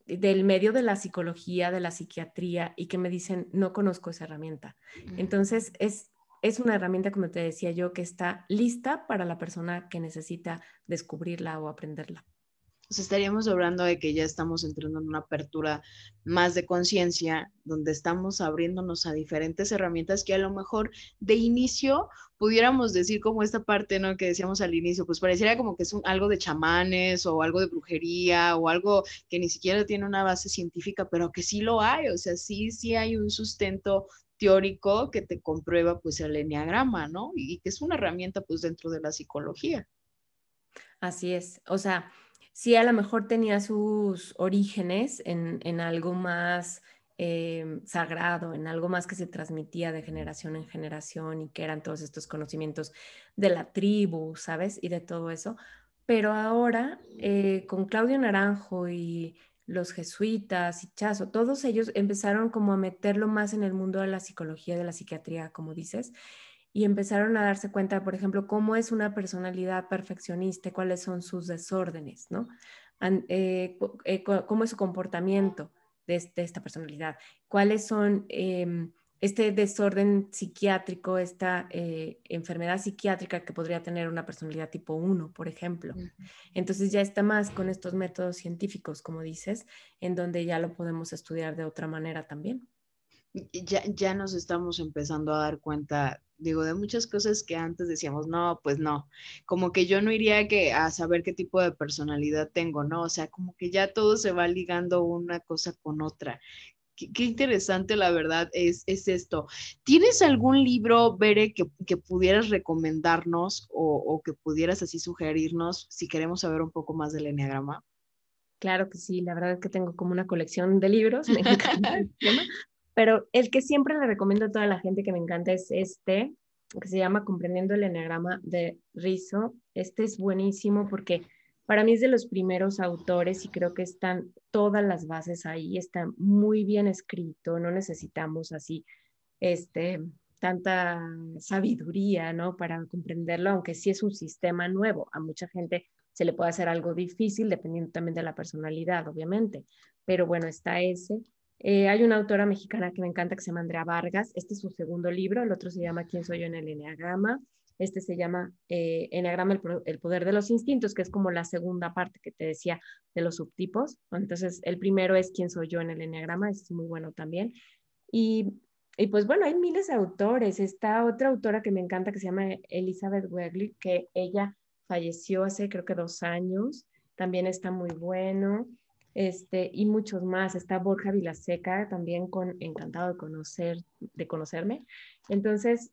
B: del medio de la psicología, de la psiquiatría, y que me dicen, no conozco esa herramienta. Entonces, es, es una herramienta, como te decía yo, que está lista para la persona que necesita descubrirla o aprenderla
A: estaríamos hablando de que ya estamos entrando en una apertura más de conciencia, donde estamos abriéndonos a diferentes herramientas que a lo mejor de inicio pudiéramos decir como esta parte, ¿no? Que decíamos al inicio, pues pareciera como que es algo de chamanes o algo de brujería o algo que ni siquiera tiene una base científica, pero que sí lo hay, o sea, sí, sí hay un sustento teórico que te comprueba pues el enneagrama, ¿no? Y que es una herramienta pues dentro de la psicología.
B: Así es, o sea, sí a lo mejor tenía sus orígenes en, algo más eh, sagrado, en algo más que se transmitía de generación en generación y que eran todos estos conocimientos de la tribu, ¿sabes? Y de todo eso. Pero ahora, eh, con Claudio Naranjo y los jesuitas y Chazo, todos ellos empezaron como a meterlo más en el mundo de la psicología, de la psiquiatría, como dices, y empezaron a darse cuenta, por ejemplo, cómo es una personalidad perfeccionista, cuáles son sus desórdenes, ¿no? Eh, eh, cómo es su comportamiento de, esta personalidad, cuáles son em, este desorden psiquiátrico, esta eh, enfermedad psiquiátrica que podría tener una personalidad tipo 1, por ejemplo. Entonces ya está más con estos métodos científicos, como dices, en donde ya lo podemos estudiar de otra manera también.
A: Ya, ya nos estamos empezando a dar cuenta digo, de muchas cosas que antes decíamos, no, pues no, como que yo no iría que, a saber qué tipo de personalidad tengo, ¿no? O sea, como que ya todo se va ligando una cosa con otra. Qué, interesante, la verdad, es, es, esto. ¿Tienes algún libro, Bere, que, que pudieras recomendarnos o, o, que pudieras así sugerirnos si queremos saber un poco más del enneagrama?
B: Claro que sí, la verdad es que tengo como una colección de libros, me encanta el tema, pero el que siempre le recomiendo a toda la gente que me encanta es este, que se llama Comprendiendo el Enneagrama de Rizzo. Este es buenísimo porque para mí es de los primeros autores y creo que están todas las bases ahí, está muy bien escrito, no necesitamos así este, tanta sabiduría, ¿no? Para comprenderlo, aunque sí es un sistema nuevo. A mucha gente se le puede hacer algo difícil, dependiendo también de la personalidad, obviamente. Pero bueno, está ese. Eh, hay una autora mexicana que me encanta que se llama Andrea Vargas. Este es su segundo libro. El otro se llama ¿Quién soy yo en el Enneagrama? Este se llama eh, Enneagrama, el, poder de los instintos, que es como la segunda parte que te decía de los subtipos. Entonces, el primero es ¿Quién soy yo en el Enneagrama? Es muy bueno también. Y, y pues bueno, hay miles de autores. Está otra autora que me encanta que se llama Elizabeth Wegley, que ella falleció hace creo que dos años. También está muy bueno este, y muchos más. Está Borja Vilaseca, también con encantado de conocer, de conocerme. Entonces,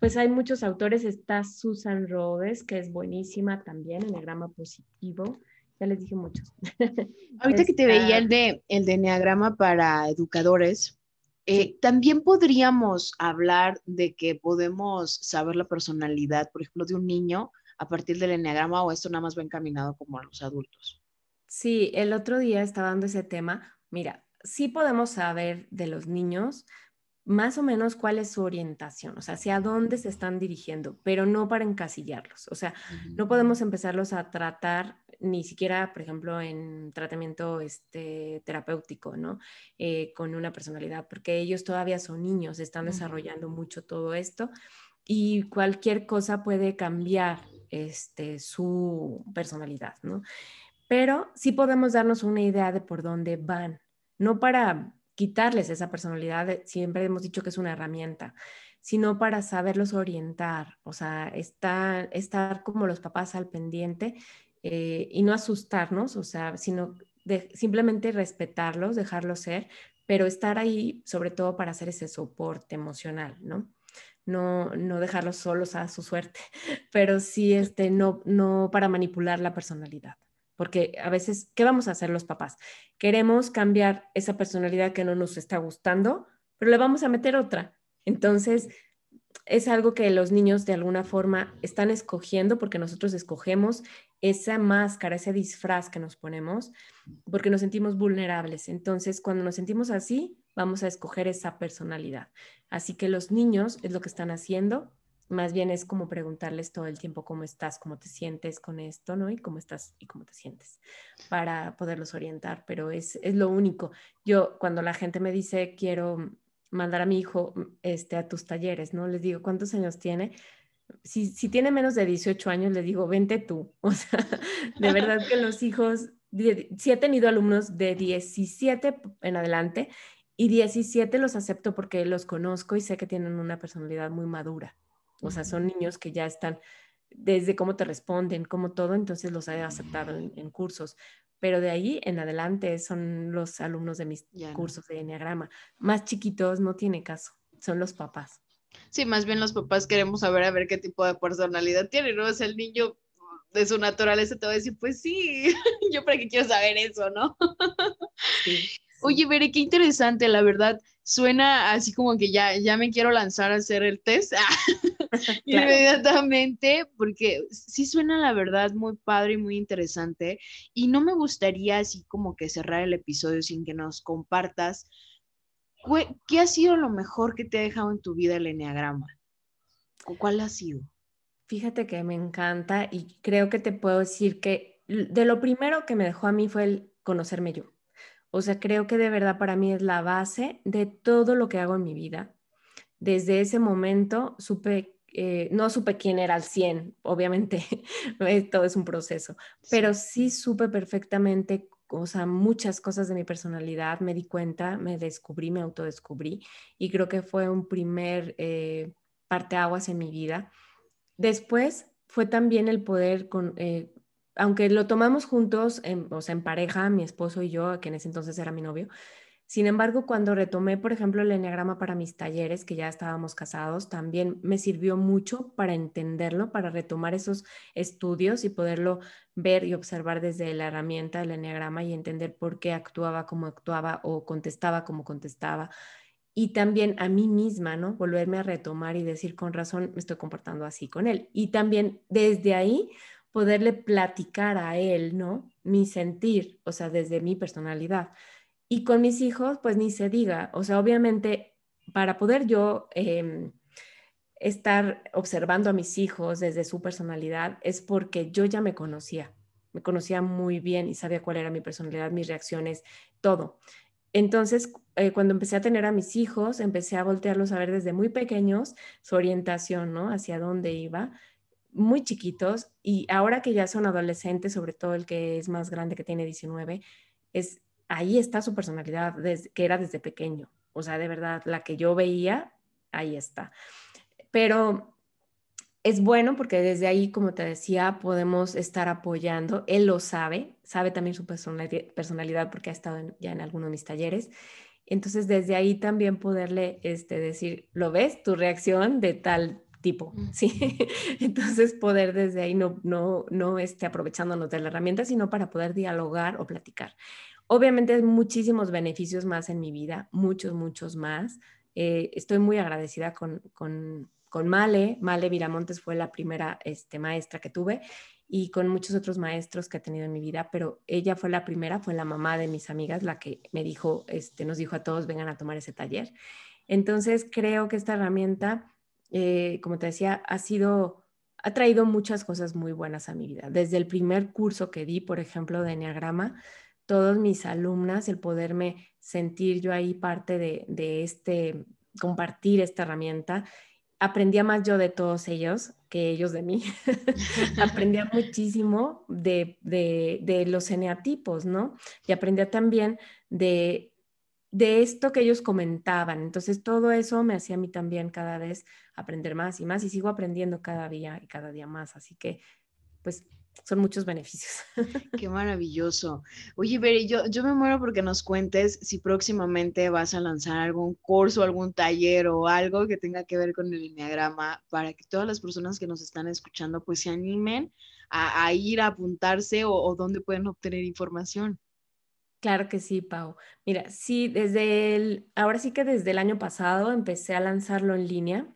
B: pues hay muchos autores. Está Susan Rhodes, que es buenísima también, en el grama positivo. Ya les dije muchos.
A: Ahorita que te veía el de, el de Enneagrama para educadores, eh, también podríamos hablar de que podemos saber la personalidad, por ejemplo, de un niño a partir del Enneagrama o esto nada más va encaminado como a los adultos.
B: Sí, el otro día estaba dando ese tema. Mira, sí podemos saber de los niños más o menos cuál es su orientación, o sea, hacia dónde se están dirigiendo, pero no para encasillarlos. O sea, no podemos empezarlos a tratar ni siquiera, por ejemplo, en tratamiento este, terapéutico, ¿no? Eh, con una personalidad, porque ellos todavía son niños, están desarrollando mucho todo esto y cualquier cosa puede cambiar este, su personalidad, ¿no? Pero sí podemos darnos una idea de por dónde van, no para quitarles esa personalidad, siempre hemos dicho que es una herramienta, sino para saberlos orientar, o sea, estar, como los papás al pendiente eh, y no asustarnos, o sea, sino simplemente respetarlos, dejarlos ser, pero estar ahí sobre todo para hacer ese soporte emocional, ¿no? No, dejarlos solos a su suerte, pero sí este, no para manipular la personalidad. Porque a veces, ¿qué vamos a hacer los papás? Queremos cambiar esa personalidad que no nos está gustando, pero le vamos a meter otra. Entonces, es algo que los niños de alguna forma están escogiendo porque nosotros escogemos esa máscara, ese disfraz que nos ponemos, porque nos sentimos vulnerables. Entonces, cuando nos sentimos así, vamos a escoger esa personalidad. Así que los niños es lo que están haciendo, más bien es como preguntarles todo el tiempo cómo estás, cómo te sientes con esto, ¿no? Y cómo estás y cómo te sientes para poderlos orientar, pero es, es lo único. Yo cuando la gente me dice quiero mandar a mi hijo mm, este, a tus talleres, ¿no? Les digo, ¿cuántos años tiene? Si, si tiene menos de 18 años, le digo, vente tú. O sea, de verdad que los hijos, sí he tenido alumnos de 17 en adelante y 17 los acepto porque los conozco y sé que tienen una personalidad muy madura. O sea, son niños que ya están desde cómo te responden, como todo, entonces los he aceptado en cursos pero de ahí en adelante son los alumnos de mis cursos de Enneagrama. Más chiquitos no tiene caso, son los papás.
A: Sí, más bien los papás queremos saber a ver qué tipo de personalidad tiene, ¿no? Es el niño de su naturaleza te va a decir, pues sí, yo para qué quiero saber eso, ¿no? Sí, Oye, Veré, qué interesante, la verdad. Suena así como que ya, ya me quiero lanzar a hacer el test inmediatamente, porque sí suena la verdad muy padre y muy interesante. Y no me gustaría así como que cerrar el episodio sin que nos compartas qué ha sido lo mejor que te ha dejado en tu vida el enneagrama. ¿Cuál ha sido?
B: Fíjate que me encanta y creo que te puedo decir que de lo primero que me dejó a mí fue el conocerme yo. O sea, creo que de verdad para mí es la base de todo lo que hago en mi vida. Desde ese momento supe, eh, no supe quién era al 100, obviamente, todo es un proceso, pero sí supe perfectamente o sea, muchas cosas de mi personalidad, me di cuenta, me descubrí, me autodescubrí y creo que fue un primer eh, parteaguas en mi vida. Después fue también el poder con, eh, aunque lo tomamos juntos, en, o sea, en pareja, mi esposo y yo, que en ese entonces era mi novio, sin embargo, cuando retomé, por ejemplo, el enneagrama para mis talleres, que ya estábamos casados, también me sirvió mucho para entenderlo, para retomar esos estudios y poderlo ver y observar desde la herramienta del enneagrama y entender por qué actuaba como actuaba o contestaba como contestaba. Y también a mí misma, ¿no? Volverme a retomar y decir, con razón, me estoy comportando así con él. Y también desde ahí poderle platicar a él, ¿no? Mi sentir, o sea, desde mi personalidad. Y con mis hijos, pues ni se diga, o sea, obviamente, para poder yo em, estar observando a mis hijos desde su personalidad, es porque yo ya me conocía, me conocía muy bien y sabía cuál era mi personalidad, mis reacciones, todo. Entonces, eh, cuando empecé a tener a mis hijos, empecé a voltearlos a ver desde muy pequeños, su orientación, ¿no? Hacia dónde iba muy chiquitos y ahora que ya son adolescentes, sobre todo el que es más grande, que tiene 19, es, ahí está su personalidad, que era desde pequeño. O sea, de verdad, la que yo veía, ahí está. Pero es bueno porque desde ahí, como te decía, podemos estar apoyando. Él lo sabe, sabe también su personalidad porque ha estado ya en alguno de mis talleres. Entonces, desde ahí también poderle este, decir, ¿lo ves? Tu reacción de tal tipo, ¿sí? Entonces poder desde ahí no, no, no esté aprovechándonos de la herramienta, sino para poder dialogar o platicar. Obviamente hay muchísimos beneficios más en mi vida, muchos, muchos más. Eh, estoy muy agradecida con, con, con, Male. Male Viramontes fue la primera este, maestra que tuve y con muchos otros maestros que he tenido en mi vida, pero ella fue la primera, fue la mamá de mis amigas, la que me dijo, este, nos dijo a todos, vengan a tomar ese taller. Entonces creo que esta herramienta eh, como te decía, ha sido ha traído muchas cosas muy buenas a mi vida. Desde el primer curso que di, por ejemplo, de Enneagrama, todos mis alumnas, el poderme sentir yo ahí parte de, de este, compartir esta herramienta, aprendía más yo de todos ellos que ellos de mí. aprendía muchísimo de, de, de, los eneatipos, ¿no? Y aprendía también de, de esto que ellos comentaban. Entonces, todo eso me hacía a mí también cada vez aprender más y más y sigo aprendiendo cada día y cada día más. Así que, pues, son muchos beneficios.
A: Qué maravilloso. Oye, Beri, yo, yo me muero porque nos cuentes si próximamente vas a lanzar algún curso, algún taller o algo que tenga que ver con el Enneagrama para que todas las personas que nos están escuchando pues se animen a, ir a apuntarse o, o dónde pueden obtener información.
B: Claro que sí, Pau. Mira, sí, desde el, ahora sí que desde el año pasado empecé a lanzarlo en línea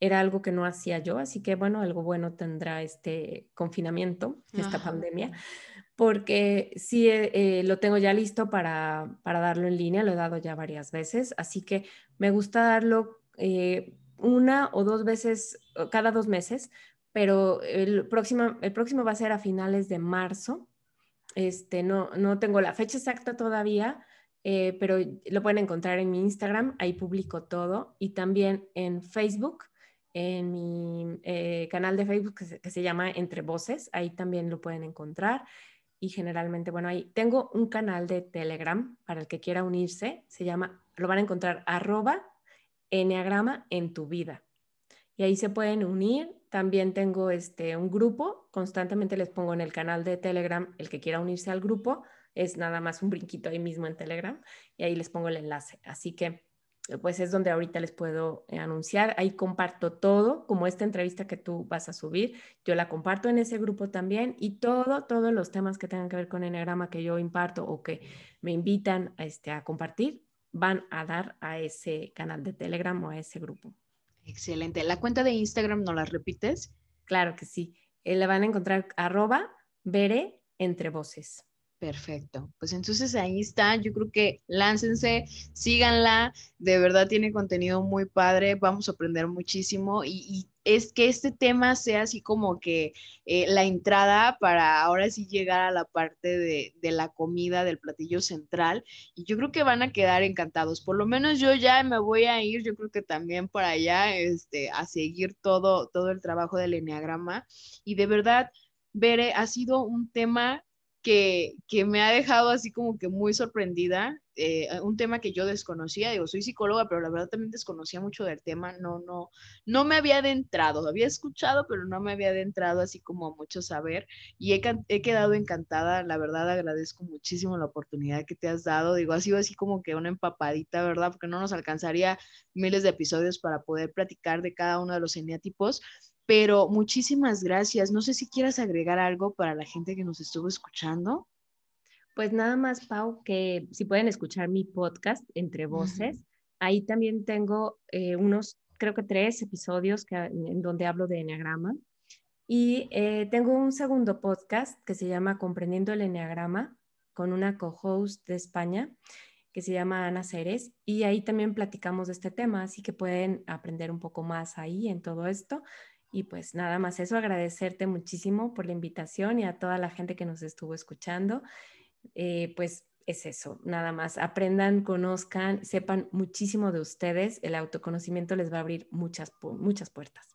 B: era algo que no hacía yo, así que bueno, algo bueno tendrá este confinamiento, esta pandemia, porque sí eh, lo tengo ya listo para, para, darlo en línea, lo he dado ya varias veces, así que me gusta darlo eh, una o dos veces, cada dos meses, pero el próximo, el próximo va a ser a finales de marzo. Este, no, no tengo la fecha exacta todavía, eh, pero lo pueden encontrar en mi Instagram, ahí publico todo, y también en Facebook en mi eh, canal de Facebook que se, llama Entre Voces, ahí también lo pueden encontrar. Y generalmente, bueno, ahí tengo un canal de Telegram para el que quiera unirse, se llama, lo van a encontrar arroba enneagrama en tu vida. Y ahí se pueden unir. También tengo este, un grupo, constantemente les pongo en el canal de Telegram, el que quiera unirse al grupo, es nada más un brinquito ahí mismo en Telegram y ahí les pongo el enlace. Así que eh, pues es donde ahorita les puedo eh, anunciar. Ahí comparto todo, como esta entrevista que tú vas a subir, yo la comparto en ese grupo también y todo, todos los temas que tengan que ver con Enneagrama que yo imparto o que me invitan a, este, a compartir, van a dar a ese canal de Telegram o a ese grupo.
A: Excelente. ¿La cuenta de Instagram no la repites?
B: Claro que sí. Eh, la van a encontrar arroba veré entre voces.
A: Perfecto. Pues entonces ahí está. Yo creo que láncense, síganla. De verdad tiene contenido muy padre. Vamos a aprender muchísimo. Y, es que este tema sea así como que eh, la entrada para ahora sí llegar a la parte de, de, la comida, del platillo central. Y yo creo que van a quedar encantados. Por lo menos yo ya me voy a ir, yo creo que también para allá, este, a seguir todo, todo el trabajo del enneagrama. Y de verdad, Bere, ha sido un tema que, me ha dejado así como que muy sorprendida. Eh, un tema que yo desconocía, digo, soy psicóloga, pero la verdad también desconocía mucho del tema, no, no, no me había adentrado, había escuchado, pero no me había adentrado así como mucho saber y he, he quedado encantada, la verdad agradezco muchísimo la oportunidad que te has dado, digo, ha sido así como que una empapadita, ¿verdad? Porque no nos alcanzaría miles de episodios para poder platicar de cada uno de los eneatipos, pero muchísimas gracias. No sé si quieras agregar algo para la gente que nos estuvo escuchando.
B: Pues nada más, Pau, que si pueden escuchar mi podcast, Entre Voces, ahí también tengo eh, unos, creo que tres episodios que, en donde hablo de Enneagrama. Y eh, tengo un segundo podcast que se llama Comprendiendo el Enneagrama con una co-host de España que se llama Ana Ceres y ahí también platicamos de este tema, así que pueden aprender un poco más ahí en todo esto. Y pues nada más eso, agradecerte muchísimo por la invitación y a toda la gente que nos estuvo escuchando. Eh, pues es eso, nada más. Aprendan, conozcan, sepan muchísimo de ustedes. El autoconocimiento les va a abrir muchas, muchas puertas.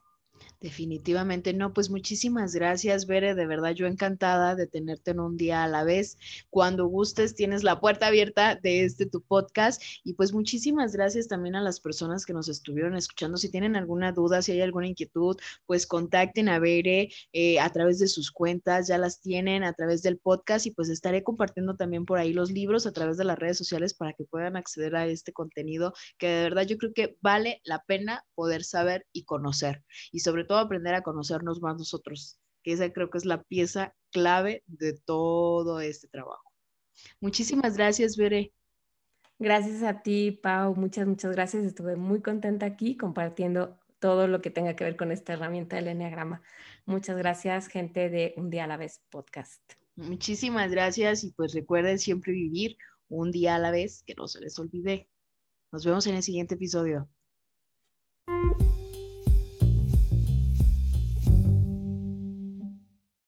A: Definitivamente no, pues muchísimas gracias, Bere, de verdad yo encantada de tenerte en un día a la vez. Cuando gustes tienes la puerta abierta de este tu podcast y pues muchísimas gracias también a las personas que nos estuvieron escuchando. Si tienen alguna duda, si hay alguna inquietud, pues contacten a Bere eh, a través de sus cuentas, ya las tienen a través del podcast y pues estaré compartiendo también por ahí los libros a través de las redes sociales para que puedan acceder a este contenido que de verdad yo creo que vale la pena poder saber y conocer y sobre todo aprender a conocernos más nosotros, que esa creo que es la pieza clave de todo este trabajo. Muchísimas gracias, Bere.
B: Gracias a ti, Pau. Muchas, muchas gracias. Estuve muy contenta aquí compartiendo todo lo que tenga que ver con esta herramienta del Enneagrama. Muchas gracias, gente de Un Día a la Vez podcast.
A: Muchísimas gracias y pues recuerden siempre vivir un día a la vez, que no se les olvide. Nos vemos en el siguiente episodio.